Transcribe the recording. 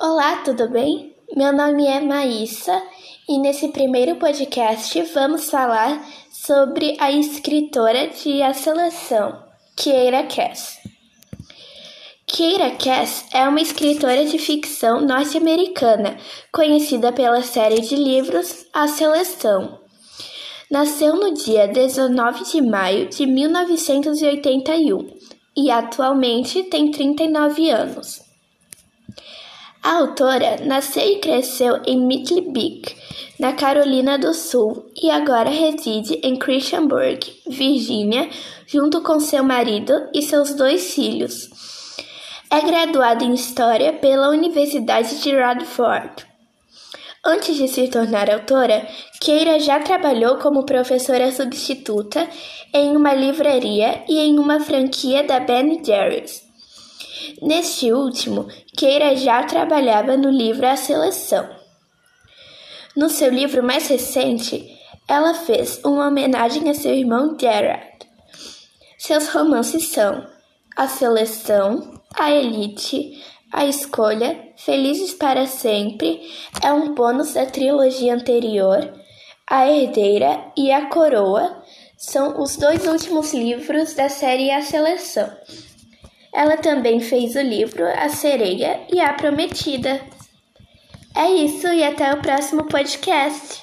Olá, tudo bem? Meu nome é Maísa e nesse primeiro podcast vamos falar sobre a escritora de A Seleção, Keira Cass. Keira Cass é uma escritora de ficção norte-americana, conhecida pela série de livros A Seleção. Nasceu no dia 19 de maio de 1981 e atualmente tem 39 anos. A autora nasceu e cresceu em Middelburg, na Carolina do Sul, e agora reside em Christiansburg, Virgínia, junto com seu marido e seus dois filhos. É graduada em História pela Universidade de Radford. Antes de se tornar autora, Keira já trabalhou como professora substituta em uma livraria e em uma franquia da Ben Jerry's. Neste último, Keira já trabalhava no livro A Seleção. No seu livro mais recente, ela fez uma homenagem a seu irmão Gerard. Seus romances são A Seleção, A Elite, A Escolha, Felizes para Sempre, é um bônus da trilogia anterior, A Herdeira e A Coroa, são os dois últimos livros da série A Seleção. Ela também fez o livro A Sereia e a Prometida. É isso e até o próximo podcast.